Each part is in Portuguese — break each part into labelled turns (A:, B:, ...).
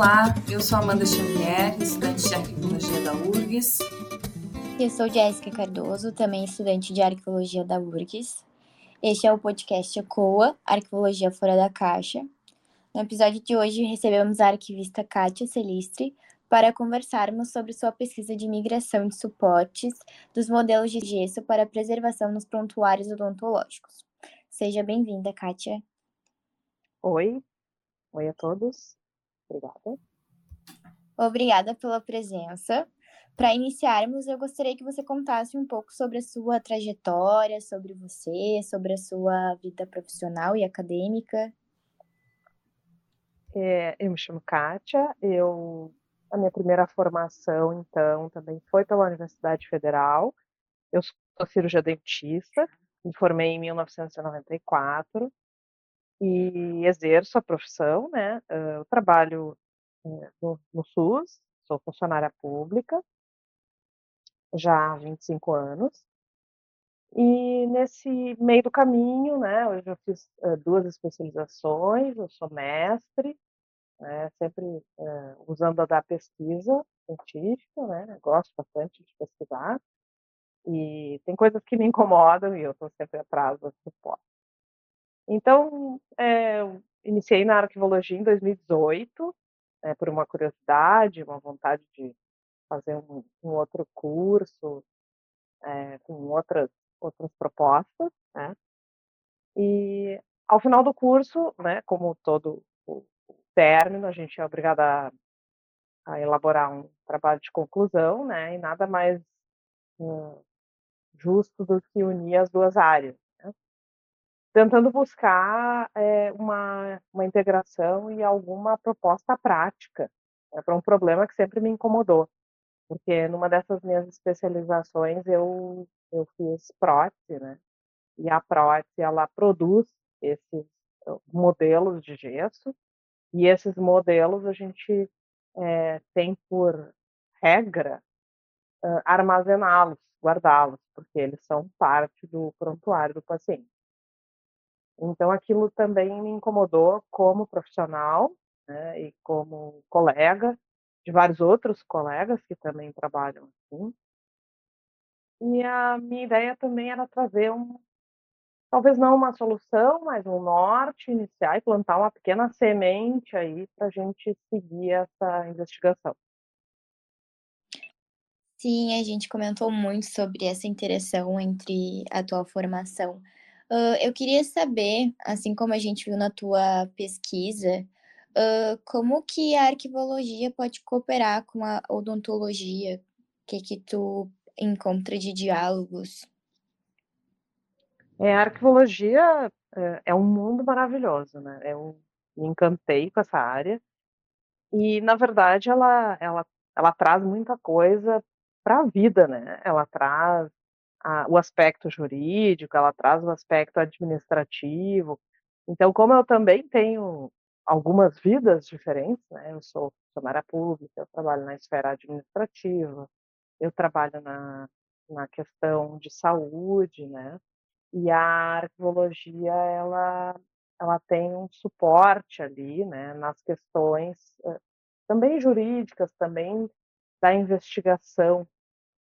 A: Olá, eu sou Amanda Xavier, estudante de arqueologia da URGS.
B: Eu sou Jéssica Cardoso, também estudante de arqueologia da URGS. Este é o podcast ECOA, Arqueologia Fora da Caixa. No episódio de hoje, recebemos a arquivista Kátia Celistre para conversarmos sobre sua pesquisa de migração de suportes dos modelos de gesso para preservação nos prontuários odontológicos. Seja bem-vinda, Kátia.
C: Oi, oi a todos. Obrigada.
B: Obrigada pela presença. Para iniciarmos, eu gostaria que você contasse um pouco sobre a sua trajetória, sobre você, sobre a sua vida profissional e acadêmica.
C: É, eu me chamo Kátia, eu a minha primeira formação, então, também foi pela Universidade Federal. Eu sou cirurgia dentista, me formei em 1994 e exerço a profissão, né? Eu trabalho no, no SUS, sou funcionária pública já há 25 anos. E nesse meio do caminho, né, eu já fiz uh, duas especializações, eu sou mestre, né, sempre uh, usando a da pesquisa científica, né, gosto bastante de pesquisar, e tem coisas que me incomodam e eu estou sempre atrás do suporte. Então, é, eu iniciei na arquivologia em 2018, né, por uma curiosidade, uma vontade de fazer um, um outro curso é, com outras outras propostas, né? E ao final do curso, né, como todo o, término, a gente é obrigada a, elaborar um trabalho de conclusão, né? E nada mais hum, justo do que unir as duas áreas? Tentando buscar é, uma, uma integração e alguma proposta prática né, para um problema que sempre me incomodou porque numa dessas minhas especializações eu eu fiz prótese, né? E a prótese ela produz esses modelos de gesso e esses modelos a gente é, tem por regra armazená-los, guardá-los, porque eles são parte do prontuário do paciente. Então aquilo também me incomodou como profissional né, e como colega de vários outros colegas que também trabalham assim. E a minha ideia também era trazer um, talvez não uma solução, mas um norte iniciar e plantar uma pequena semente aí para a gente seguir essa investigação.
B: Sim, a gente comentou muito sobre essa interação entre a tua formação. Uh, eu queria saber, assim como a gente viu na tua pesquisa, Uh, como que a arquivologia pode cooperar com a odontologia? O que que tu encontra de diálogos?
C: É, a arquivologia é, é um mundo maravilhoso, né? Eu me encantei com essa área e, na verdade, ela, ela, ela traz muita coisa para a vida, né? Ela traz a, o aspecto jurídico, ela traz o aspecto administrativo. Então, como eu também tenho algumas vidas diferentes, né? Eu sou funcionária pública, eu trabalho na esfera administrativa, eu trabalho na, na questão de saúde, né? E a arqueologia, ela, ela tem um suporte ali, né? Nas questões eh, também jurídicas, também da investigação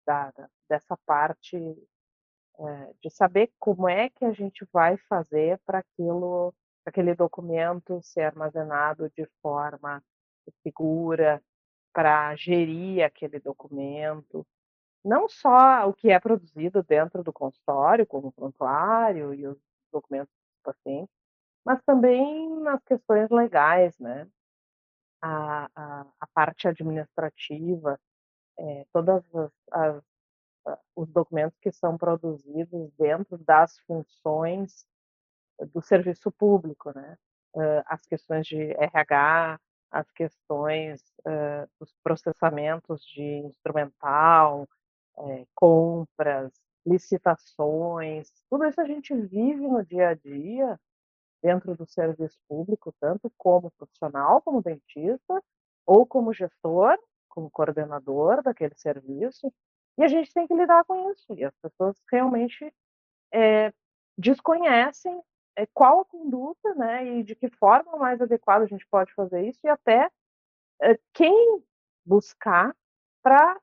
C: da, dessa parte é, de saber como é que a gente vai fazer para aquilo aquele documento ser armazenado de forma segura para gerir aquele documento, não só o que é produzido dentro do consultório, como o prontuário e os documentos do paciente, mas também nas questões legais, né? A, a, a parte administrativa, é, todas as, as, os documentos que são produzidos dentro das funções do serviço público, né? as questões de RH, as questões dos processamentos de instrumental, eh, compras, licitações, tudo isso a gente vive no dia a dia dentro do serviço público, tanto como profissional, como dentista, ou como gestor, como coordenador daquele serviço, e a gente tem que lidar com isso. E as pessoas realmente é, desconhecem é, qual a conduta, né, e de que forma mais adequada a gente pode fazer isso, e até uh, quem buscar para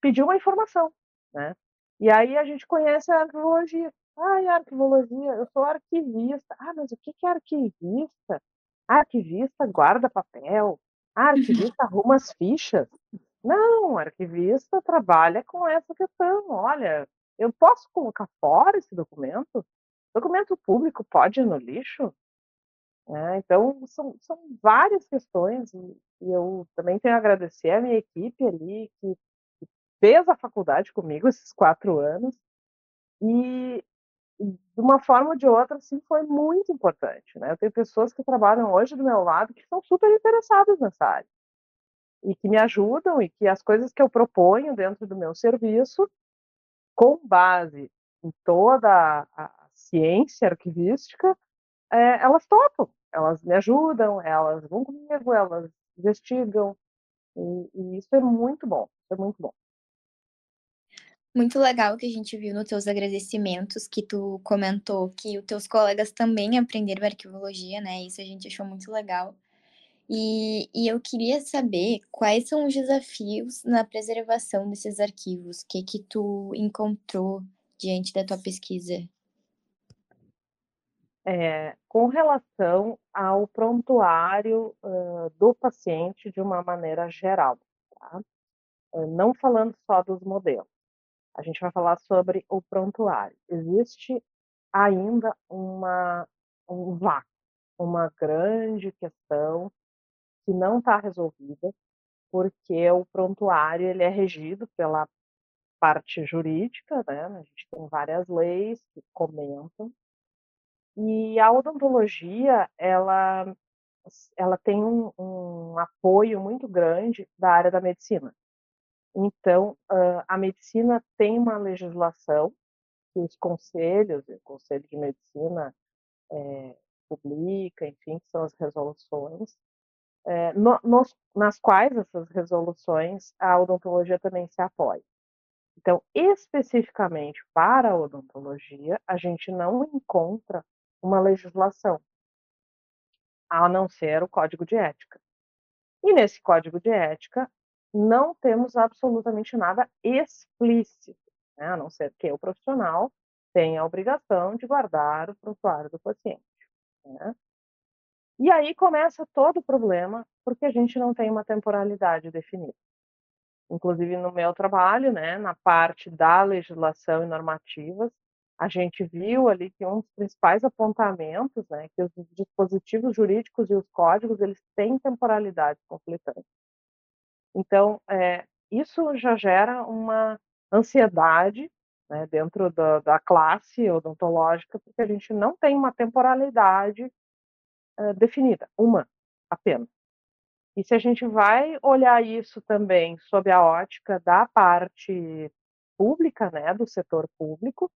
C: pedir uma informação, né? E aí a gente conhece a arquivologia. Ai, arquivologia, eu sou arquivista. Ah, mas o que é arquivista? Arquivista guarda papel. Arquivista arruma as fichas. Não, arquivista trabalha com essa questão. Olha, eu posso colocar fora esse documento? Documento público pode ir no lixo? É, então, são, são várias questões, e, e, eu também tenho a agradecer a minha equipe ali, que, que fez a faculdade comigo esses quatro anos, e, de uma forma ou de outra, assim, foi muito importante, né? Eu tenho pessoas que trabalham hoje do meu lado que são super interessadas nessa área e que me ajudam e que as coisas que eu proponho dentro do meu serviço, com base em toda a, ciência arquivística, é, elas topam, elas me ajudam, elas vão comigo, elas investigam, e, e isso é muito bom, é muito bom.
B: Muito legal que a gente viu nos teus agradecimentos que tu comentou que os teus colegas também aprenderam arquivologia, né? Isso a gente achou muito legal. E, e eu queria saber quais são os desafios na preservação desses arquivos, o que que tu encontrou diante da tua pesquisa?
C: É, com relação ao prontuário uh, do paciente de uma maneira geral, tá? Não falando só dos modelos. A gente vai falar sobre o prontuário. Existe ainda uma, um vácuo, uma grande questão que não está resolvida, porque o prontuário ele é regido pela parte jurídica, né? A gente tem várias leis que comentam. E a odontologia, ela, ela tem um, um apoio muito grande da área da medicina. Então, a medicina tem uma legislação que os conselhos, o Conselho de Medicina é, publica, enfim, que são as resoluções, é, no, nos, nas quais essas resoluções a odontologia também se apoia. Então, especificamente para a odontologia, a gente não encontra uma legislação, a não ser o Código de Ética. E nesse Código de Ética, não temos absolutamente nada explícito, né? a não ser que o profissional tenha a obrigação de guardar o prontuário do paciente. Né? E aí começa todo o problema, porque a gente não tem uma temporalidade definida. Inclusive no meu trabalho, né, na parte da legislação e normativas, a gente viu ali que um dos principais apontamentos, né, que os dispositivos jurídicos e os códigos, eles têm temporalidades conflitantes. Então, é, isso já gera uma ansiedade né, dentro da, da, classe odontológica, porque a gente não tem uma temporalidade é, definida, uma apenas. E se a gente vai olhar isso também sob a ótica da parte pública, né, do setor público,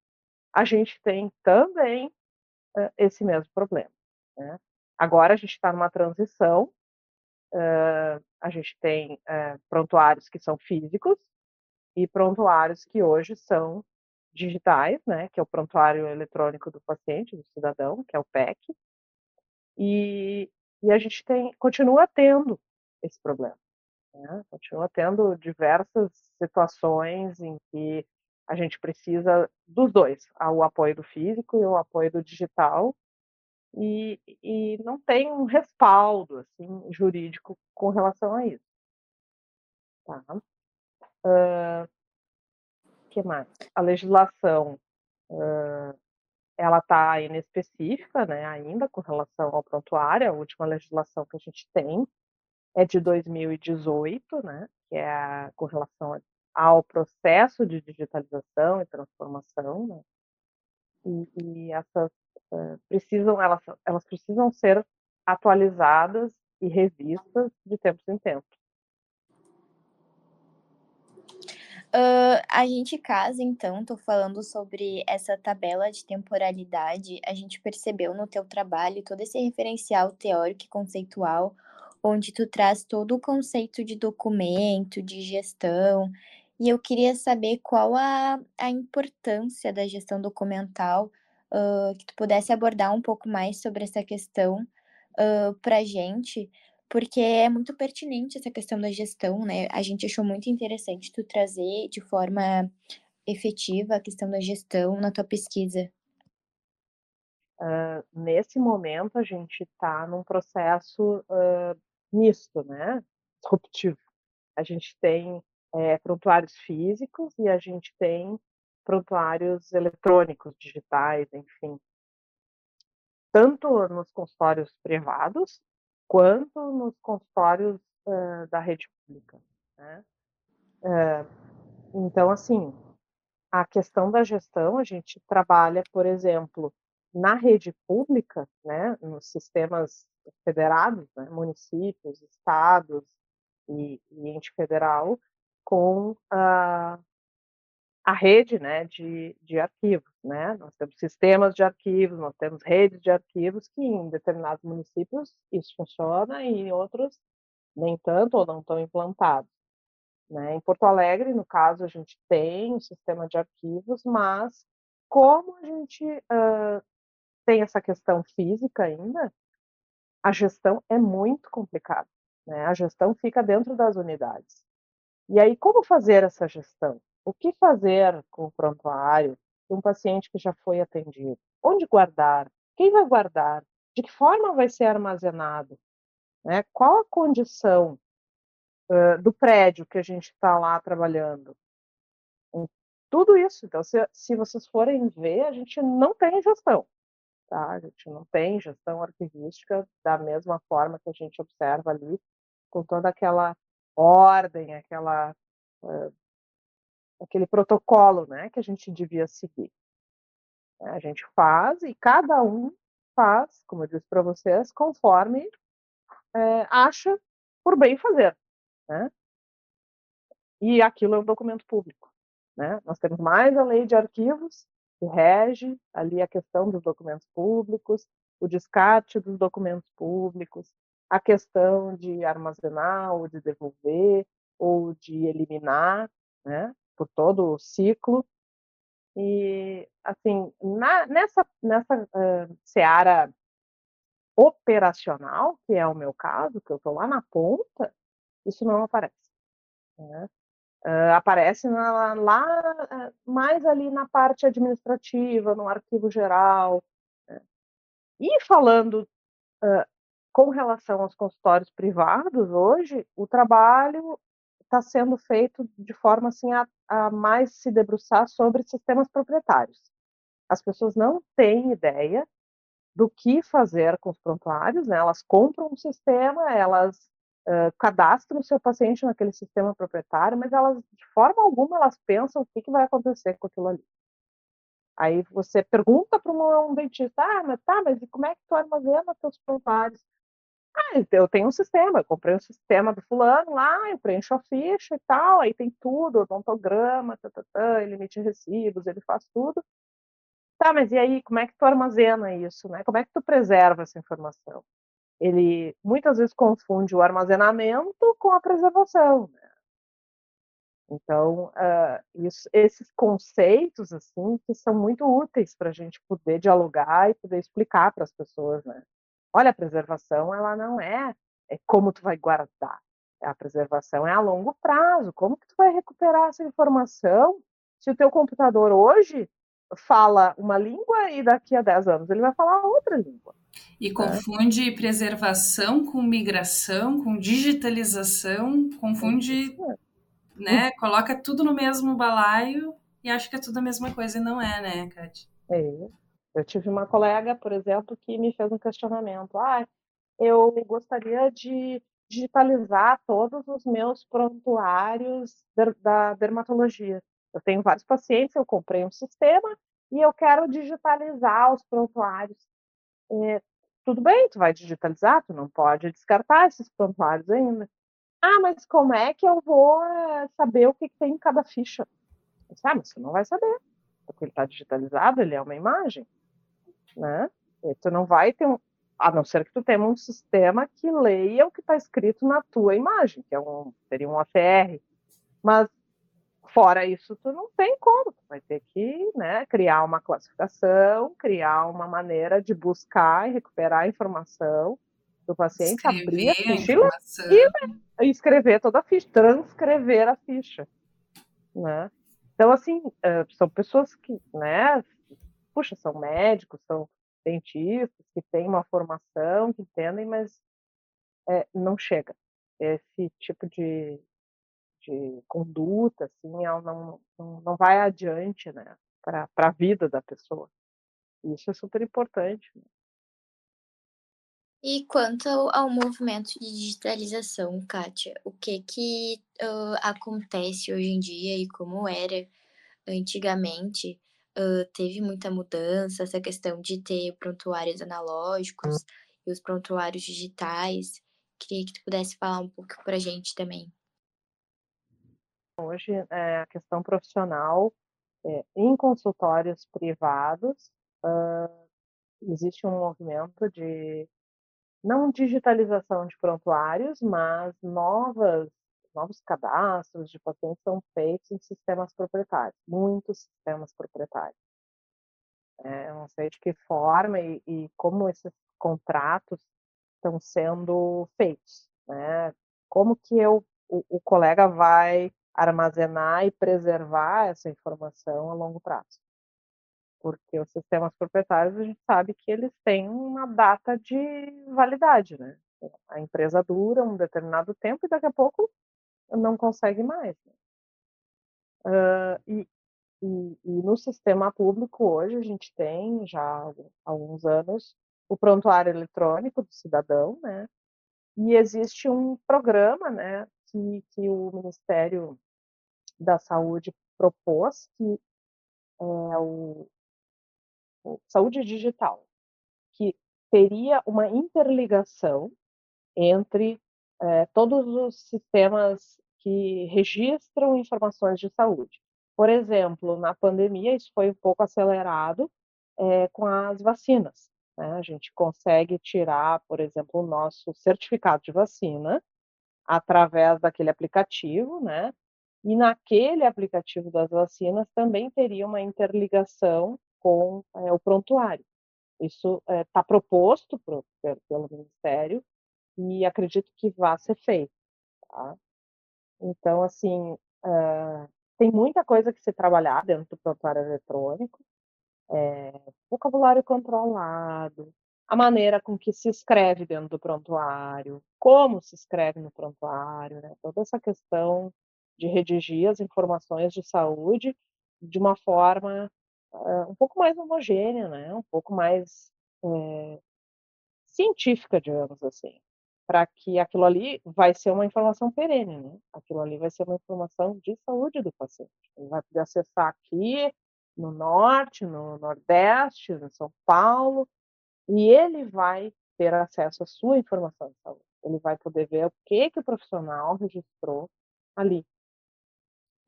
C: a gente tem também uh, esse mesmo problema. Né? Agora a gente está numa transição Uh, a gente tem uh, prontuários que são físicos e prontuários que hoje são digitais, né, que é o prontuário eletrônico do paciente, do cidadão, que é o PEC, e, e a gente tem, continua tendo esse problema, né? continua tendo diversas situações em que a gente precisa dos dois, o apoio do físico e o apoio do digital, e, e não tem um respaldo assim, jurídico com relação a isso. Tá? Uh, que mais? A legislação uh, ela está inespecífica, né, ainda com relação ao prontuário. A última legislação que a gente tem é de 2018, né, que é a, com relação ao processo de digitalização e transformação, né, e, e essas uh, precisam elas, elas precisam ser atualizadas e revistas de tempos em tempos.
B: Uh, a gente casa, então, tô falando sobre essa tabela de temporalidade. A gente percebeu no teu trabalho todo esse referencial teórico e conceitual, onde tu traz todo o conceito de documento, de gestão, e eu queria saber qual a, a importância da gestão documental, uh, que tu pudesse abordar um pouco mais sobre essa questão uh, para a gente, porque é muito pertinente essa questão da gestão, né? A gente achou muito interessante tu trazer de forma efetiva a questão da gestão na tua pesquisa.
C: Uh, nesse momento, a gente está num processo uh, misto, né? Disruptivo. A gente tem é, prontuários físicos e a gente tem prontuários eletrônicos, digitais, enfim. Tanto nos consultórios privados, quanto nos consultórios uh, da rede pública. Né? Uh, então, assim, a questão da gestão, a gente trabalha, por exemplo, na rede pública, né, nos sistemas federados, né, municípios, estados e, e ente federal, com a, rede né, de, de arquivos. Né? Nós temos sistemas de arquivos, nós temos redes de arquivos que em determinados municípios isso funciona e em outros nem tanto ou não estão implantados. Né? Em Porto Alegre, no caso, a gente tem um sistema de arquivos, mas como a gente uh, tem essa questão física ainda, a gestão é muito complicada. Né? A gestão fica dentro das unidades. E aí, como fazer essa gestão? O que fazer com o prontuário de um paciente que já foi atendido? Onde guardar? Quem vai guardar? De que forma vai ser armazenado? Né? Qual a condição uh, do prédio que a gente está lá trabalhando? Tudo isso. Então, se, se vocês forem ver, a gente não tem gestão. Tá? A gente não tem gestão arquivística da mesma forma que a gente observa ali, com toda aquela ordem, aquela uh, aquele protocolo, né, que a gente devia seguir. A gente faz e cada um faz, como eu disse para vocês, conforme é, acha por bem fazer, né? E aquilo é um documento público, né? Nós temos mais a lei de arquivos que rege ali a questão dos documentos públicos, o descarte dos documentos públicos, a questão de armazenar ou de devolver ou de eliminar, né? Por todo o ciclo. E, assim, na, nessa, nessa uh, seara operacional, que é o meu caso, que eu estou lá na ponta, isso não aparece. Né? Uh, aparece na, lá mais ali na parte administrativa, no arquivo geral. Né? E falando uh, com relação aos consultórios privados, hoje, o trabalho está sendo feito de forma assim a, a mais se debruçar sobre sistemas proprietários. As pessoas não têm ideia do que fazer com os prontuários, né? Elas compram um sistema, elas uh, cadastram o seu paciente naquele sistema proprietário, mas elas, de forma alguma, elas pensam o que, que vai acontecer com aquilo ali. Aí você pergunta para um, dentista, ah, mas tá, mas como é que tu armazena seus prontuários? Ah, eu tenho um sistema, comprei um sistema do fulano lá, eu preencho a ficha e tal, aí tem tudo, odontograma, tá, tá, tá, ele emite recibos, ele faz tudo. Tá, mas e aí, como é que tu armazena isso, né? Como é que tu preserva essa informação? Ele muitas vezes confunde o armazenamento com a preservação, né? Então, uh, isso, esses conceitos, assim, que são muito úteis para a gente poder dialogar e poder explicar para as pessoas, né? Olha, a preservação ela não é, é como tu vai guardar. A preservação é a longo prazo. Como que tu vai recuperar essa informação se o teu computador hoje fala uma língua e daqui a 10 anos ele vai falar outra língua?
A: E né? confunde preservação com migração, com digitalização, confunde, né? Coloca tudo no mesmo balaio e acha que é tudo a mesma coisa e não é, né, Kátia?
C: É. Eu tive uma colega, por exemplo, que me fez um questionamento. Ah, eu gostaria de digitalizar todos os meus prontuários da dermatologia. Eu tenho vários pacientes, eu comprei um sistema e eu quero digitalizar os prontuários. É, tudo bem, tu vai digitalizar, tu não pode descartar esses prontuários ainda. Ah, mas como é que eu vou eh, saber o que, que tem em cada ficha? Ah, mas você não vai saber, porque ele está digitalizado, ele é uma imagem né? E tu não vai ter um, a não ser que tu tenha um sistema que leia o que está escrito na tua imagem, que é um, seria um APR. Mas fora isso, tu não tem como. Tu vai ter que né, criar uma classificação, criar uma maneira de buscar e recuperar a informação do paciente, escrever abrir a ficha e, e escrever toda a ficha, transcrever a ficha, né? Então, assim, eh, são pessoas que, né, puxa, são médicos, são dentistas, que têm uma formação, que entendem, mas é, não chega. Esse tipo de, de conduta, assim, ela não, não, não vai adiante, né, para a vida da pessoa. Isso é super importante. Né?
B: E quanto ao movimento de digitalização, Kátia, o que que uh, acontece hoje em dia e como era antigamente? Uh, teve muita mudança, essa questão de ter prontuários analógicos e os prontuários digitais. Queria que tu pudesse falar um pouco para a gente também.
C: Hoje, é, a questão profissional, é, em consultórios privados, uh, existe um movimento de não digitalização de prontuários, mas novas, novos cadastros de pacientes são feitos em sistemas proprietários, muitos sistemas proprietários. É, não sei de que forma e, e como esses contratos estão sendo feitos, né? Como que eu, o, o colega vai armazenar e preservar essa informação a longo prazo? porque os sistemas proprietários a gente sabe que eles têm uma data de validade, né? A empresa dura um determinado tempo e daqui a pouco não consegue mais. Uh, e, e, e, no sistema público hoje a gente tem já há alguns anos o prontuário eletrônico do cidadão, né? E existe um programa, né, que, que o Ministério da Saúde propôs, que é o saúde digital, que teria uma interligação entre é, todos os sistemas que registram informações de saúde. Por exemplo, na pandemia, isso foi um pouco acelerado é, com as vacinas. Né? A gente consegue tirar, por exemplo, o nosso certificado de vacina através daquele aplicativo, né? E naquele aplicativo das vacinas também teria uma interligação com é, o prontuário. Isso está proposto pro, pelo Ministério e acredito que vai ser feito. Tá? Então, assim, uh, tem muita coisa que se trabalhar dentro do prontuário eletrônico, é, vocabulário controlado, a maneira com que se escreve dentro do prontuário, como se escreve no prontuário, né? toda essa questão de redigir as informações de saúde de uma forma uh, um pouco mais homogênea, né? um pouco mais é, científica, digamos assim, para que aquilo ali vai ser uma informação perene, né? aquilo ali vai ser uma informação de saúde do paciente. Ele vai poder acessar aqui no norte, no nordeste, no São Paulo, e ele vai ter acesso à sua informação de saúde. Ele vai poder ver o que, que o profissional registrou ali.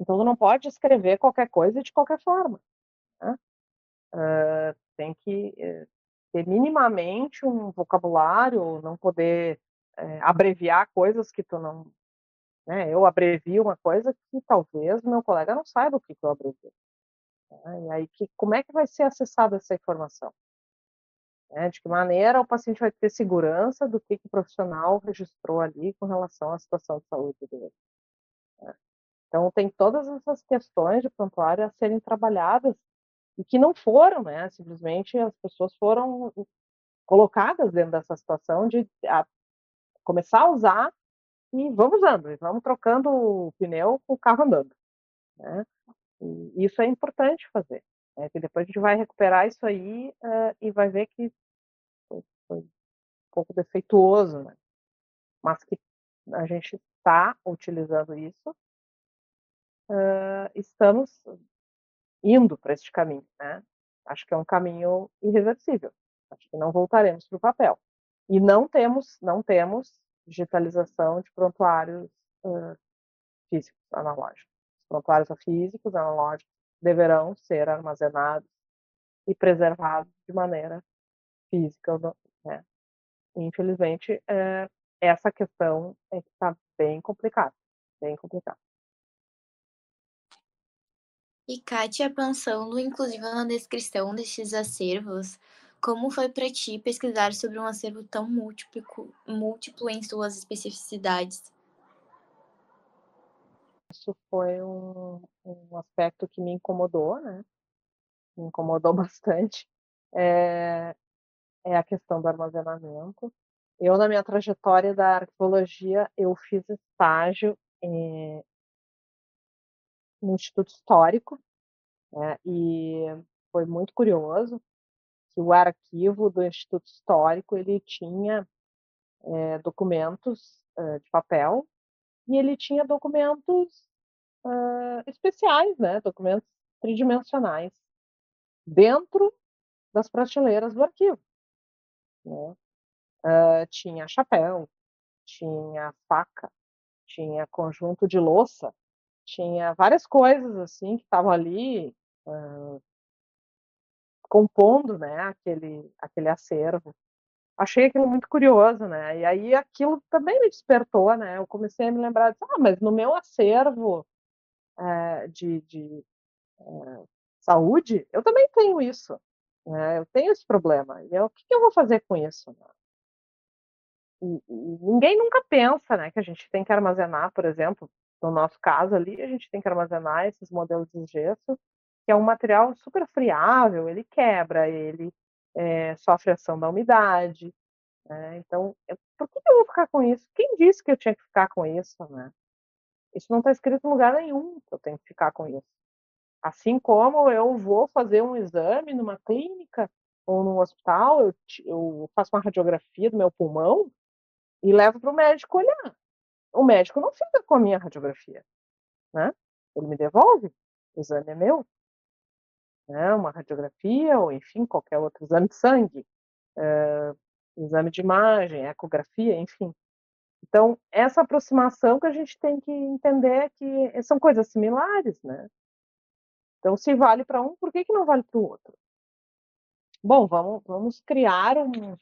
C: Então, não pode escrever qualquer coisa de qualquer forma. Né? Uh, tem que uh, ter minimamente um vocabulário, não poder uh, abreviar coisas que tu não. Né? Eu abrevio uma coisa que talvez meu colega não saiba o que, que eu abrevio. Né? E aí, que, como é que vai ser acessada essa informação? Né? De que maneira o paciente vai ter segurança do que, que o profissional registrou ali com relação à situação de saúde dele. Né? Então, tem todas essas questões de prontuário a serem trabalhadas e que não foram, né? Simplesmente as pessoas foram colocadas dentro dessa situação de a, começar a usar e vamos usando, e vamos trocando o pneu com o carro andando, né? E isso é importante fazer, né? Que depois a gente vai recuperar isso aí uh, e vai ver que foi, foi um pouco defeituoso, né? Mas que a gente está utilizando isso, uh, estamos indo para este caminho, né? Acho que é um caminho irreversível. Acho que não voltaremos para o papel. E não temos, não temos digitalização de prontuários uh, físicos analógicos. Os prontuários físicos analógicos deverão ser armazenados e preservados de maneira física, né? Infelizmente, é, essa questão é que está bem complicada, bem complicada.
B: E Kátia, pensando inclusive na descrição desses acervos, Como foi para ti pesquisar sobre um acervo tão múltiplo, múltiplo em suas especificidades?
C: Isso foi um, um aspecto que me incomodou, né? Me incomodou bastante. É, é a questão do armazenamento. Eu, na minha trajetória da arqueologia, eu fiz estágio é, no Instituto Histórico, né, e foi muito curioso que o arquivo do Instituto Histórico ele tinha é, documentos uh, de papel e ele tinha documentos uh, especiais, né, documentos tridimensionais dentro das prateleiras do arquivo. Né? Uh, tinha chapéu, tinha faca, tinha conjunto de louça, tinha várias coisas assim que estavam ali uh, compondo, né, aquele aquele acervo. Achei aquilo muito curioso, né? E aí aquilo também me despertou, né? Eu comecei a me lembrar, de, ah, mas no meu acervo uh, de, de uh, saúde, eu também tenho isso, né? Eu tenho esse problema. E eu, o que, que eu vou fazer com isso? Né? E, e ninguém nunca pensa, né, que a gente tem que armazenar, por exemplo, no nosso caso ali, a gente tem que armazenar esses modelos de gesso, que é um material super friável, ele quebra, ele é, sofre ação da umidade. Né? Então, eu, por que eu vou ficar com isso? Quem disse que eu tinha que ficar com isso? Né? Isso não está escrito em lugar nenhum que eu tenho que ficar com isso. Assim como eu vou fazer um exame numa clínica ou num hospital, eu, eu faço uma radiografia do meu pulmão e levo para o médico olhar o médico não fica com a minha radiografia, né? Ele me devolve, o exame é meu, né? Uma radiografia ou, enfim, qualquer outro exame de sangue, é, exame de imagem, ecografia, enfim. Então, essa aproximação que a gente tem que entender que são coisas similares, né? Então, se vale para um, por que, que não vale para o outro? Bom, vamos, vamos criar um,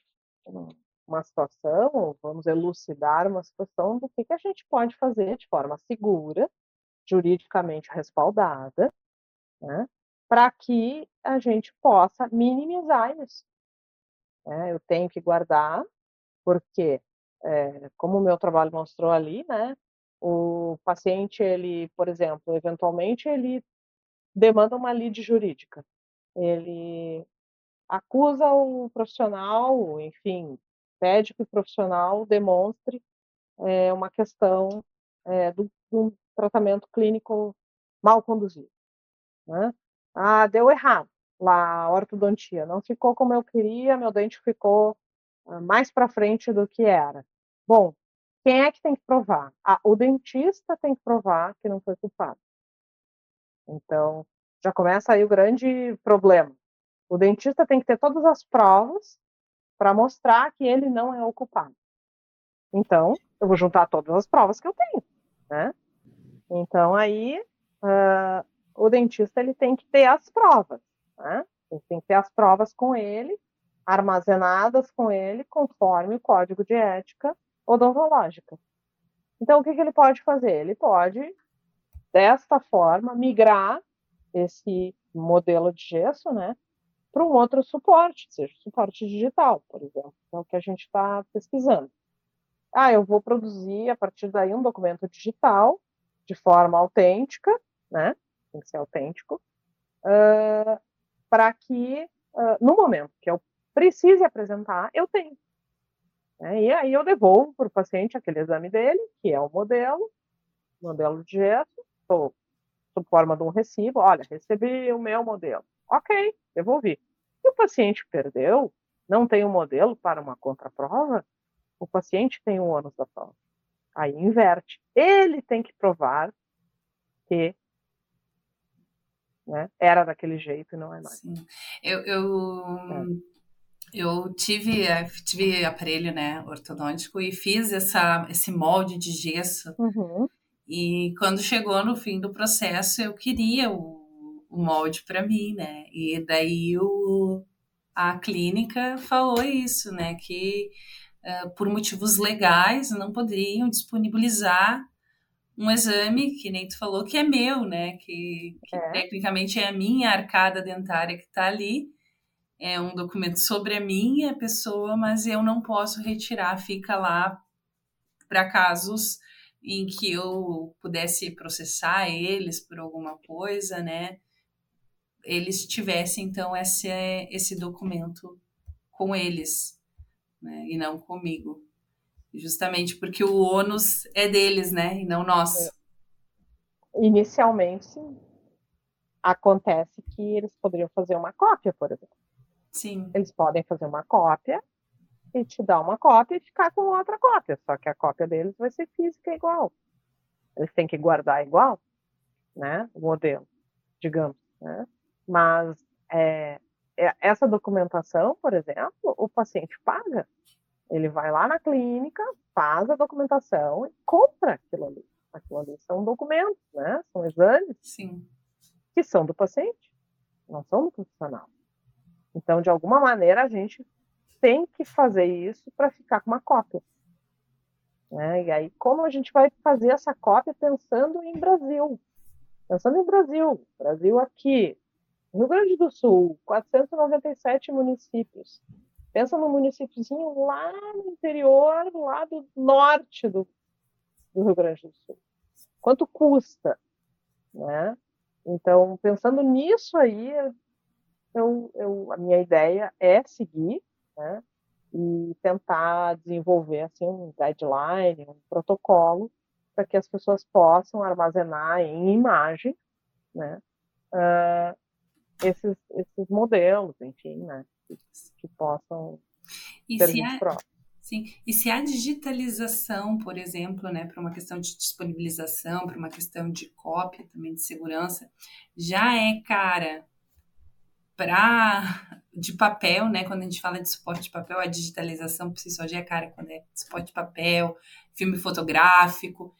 C: um, uma situação, vamos elucidar uma situação do que, que a gente pode fazer de forma segura, juridicamente respaldada, né, para que a gente possa minimizar isso. É, eu tenho que guardar, porque, é, como o meu trabalho mostrou ali, né, o paciente, ele, por exemplo, eventualmente ele demanda uma lide jurídica. Ele acusa o profissional, enfim, pede que o profissional demonstre é, uma questão é, do, um tratamento clínico mal conduzido. Né? Ah, deu errado lá a ortodontia, não ficou como eu queria, meu dente ficou ah, mais para frente do que era. Bom, quem é que tem que provar? Ah, o dentista tem que provar que não foi culpado. Então, já começa aí o grande problema. O dentista tem que ter todas as provas para mostrar que ele não é o culpado. Então, eu vou juntar todas as provas que eu tenho, né? Então, aí, uh, o dentista ele tem que ter as provas, né? Ele tem que ter as provas com ele, armazenadas com ele, conforme o código de ética odontológica. Então, o que, que ele pode fazer? Ele pode, desta forma, migrar esse modelo de gesso, né, para um outro suporte, seja suporte digital, por exemplo, que é o que a gente está pesquisando. Ah, eu vou produzir a partir daí um documento digital de forma autêntica, né? Tem que ser autêntico, uh, para que uh, no momento que eu precise apresentar, eu tenho. Né? E aí eu devolvo para o paciente aquele exame dele, que é o modelo, modelo de gesso, sob forma de um recibo. Olha, recebi o meu modelo. Ok, devolvi. Se o paciente perdeu, não tem um modelo para uma contraprova, o paciente tem o ônus da prova. Aí inverte. Ele tem que provar que né, era daquele jeito e não é mais.
A: Sim. Eu, eu, é. eu tive, tive aparelho né, ortodôntico e fiz essa, esse molde de gesso.
C: Uhum.
A: E quando chegou no fim do processo, eu queria o o molde para mim, né? E daí o, a clínica falou isso, né? Que uh, por motivos legais não poderiam disponibilizar um exame, que nem tu falou, que é meu, né? Que, que é. tecnicamente é a minha arcada dentária que está ali. é um documento sobre a minha pessoa, mas eu não posso retirar, fica lá para casos em que eu pudesse processar eles por alguma coisa, né? Eles tivessem então esse, esse documento com eles, né? E não comigo. Justamente porque o ônus é deles, né? E não nosso. É.
C: Inicialmente, sim. Acontece que eles poderiam fazer uma cópia, por exemplo.
A: Sim.
C: Eles podem fazer uma cópia e te dar uma cópia e ficar com outra cópia. Só que a cópia deles vai ser física igual. Eles têm que guardar igual, né? O modelo, digamos. Né? Mas é, é, essa documentação, por exemplo, o paciente paga. Ele vai lá na clínica, faz a documentação e compra aquilo ali. Aquilo ali são documentos, né? São exames
A: Sim.
C: que são do paciente, não são do profissional. Então, de alguma maneira, a gente tem que fazer isso para ficar com uma cópia. Né? E aí, como a gente vai fazer essa cópia pensando em Brasil? Pensando em Brasil, Brasil aqui, Rio Grande do Sul, 497 municípios. Pensa no municípiozinho lá no interior, lá do norte do, do Rio Grande do Sul. Quanto custa? Né? Então, pensando nisso aí, eu, eu, a minha ideia é seguir né? E tentar desenvolver assim um guideline, um protocolo para que as pessoas possam armazenar em imagem, né? Uh, esses, esses modelos, enfim, né? Que, que possam
A: e ser se a, Sim, e se a digitalização, por exemplo, né, para uma questão de disponibilização, para uma questão de cópia também de segurança, já é cara para de papel, né? Quando a gente fala de suporte de papel, a digitalização por si só já é cara quando é suporte de papel, filme fotográfico.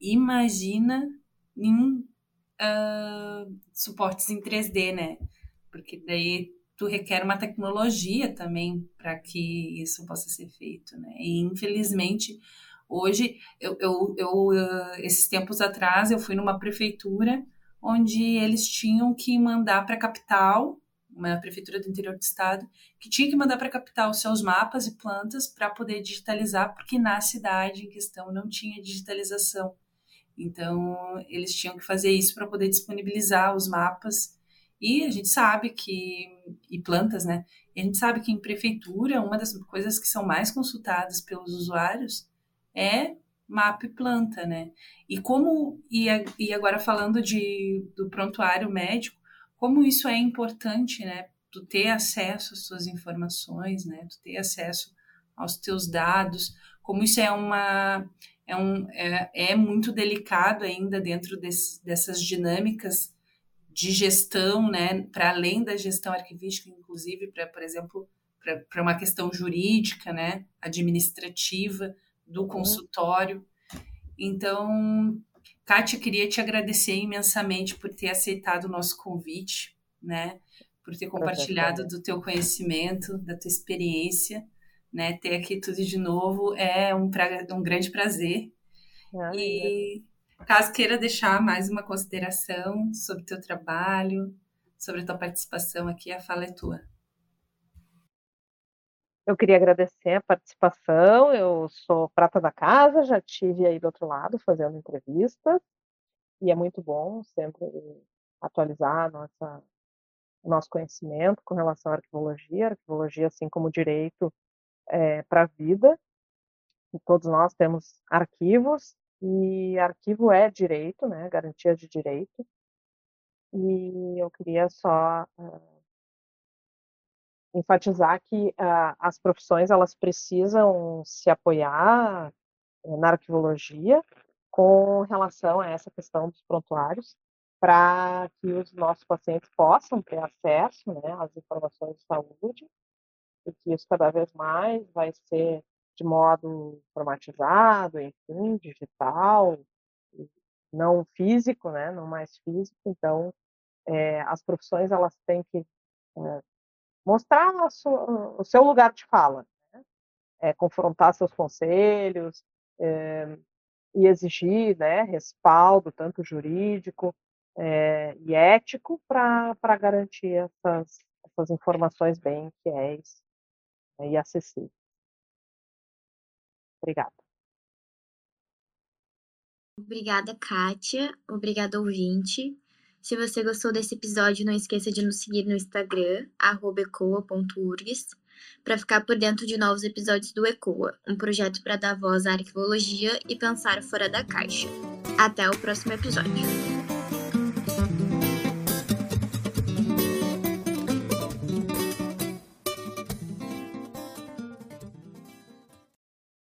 A: Imagina em uh, suportes em 3D, né? Porque daí tu requer uma tecnologia também para que isso possa ser feito, né? E infelizmente hoje eu, eu, eu uh, esses tempos atrás eu fui numa prefeitura onde eles tinham que mandar para a capital uma prefeitura do interior do estado, que tinha que mandar para a capital seus mapas e plantas para poder digitalizar, porque na cidade em questão não tinha digitalização. Então, eles tinham que fazer isso para poder disponibilizar os mapas. E a gente sabe que. e plantas, né? A gente sabe que em prefeitura, uma das coisas que são mais consultadas pelos usuários é mapa e planta, né? E como. E, e agora falando de, do prontuário médico, como isso é importante, né? Tu ter acesso às suas informações, né? Tu ter acesso aos teus dados, como isso é uma é, um, é, é muito delicado ainda dentro desse, dessas dinâmicas de gestão, né? Para além da gestão arquivística, inclusive para, por exemplo, para uma questão jurídica, né? Administrativa do uhum. consultório. Então, Kátia, queria te agradecer imensamente por ter aceitado o nosso convite, né? Por ter compartilhado do teu conhecimento, da tua experiência, né? Ter aqui tudo de novo é um, pra, um grande prazer.
C: Ai,
A: e caso queira deixar mais uma consideração sobre o teu trabalho, sobre a tua participação aqui, a fala é tua.
C: Eu queria agradecer a participação. Eu sou prata da casa, já tive aí do outro lado fazendo entrevista e é muito bom sempre atualizar nossa nosso conhecimento com relação à arquivologia, arquivologia assim como direito é, para a vida. E todos nós temos arquivos e arquivo é direito, né? Garantia de direito. E eu queria só uh, enfatizar que uh, as profissões elas precisam se apoiar uh, na arquivologia com relação a essa questão dos prontuários para que os nossos pacientes possam ter acesso né, às informações de saúde que isso cada vez mais vai ser de modo informatizado, enfim, digital, não físico, né, não mais físico. Então, é, as profissões elas têm que é, mostrar o seu lugar de fala, né? é, confrontar seus conselhos é, e exigir né, respaldo, tanto jurídico e ético, para garantir essas, essas informações bem fiéis né, e acessíveis. Obrigada.
B: Obrigada, Kátia. Obrigada, ouvinte. Se você gostou desse episódio, não esqueça de nos seguir no Instagram, ecoa.urgs, para ficar por dentro de novos episódios do Ecoa, um projeto para dar voz à arqueologia e pensar fora da caixa. Até o próximo episódio.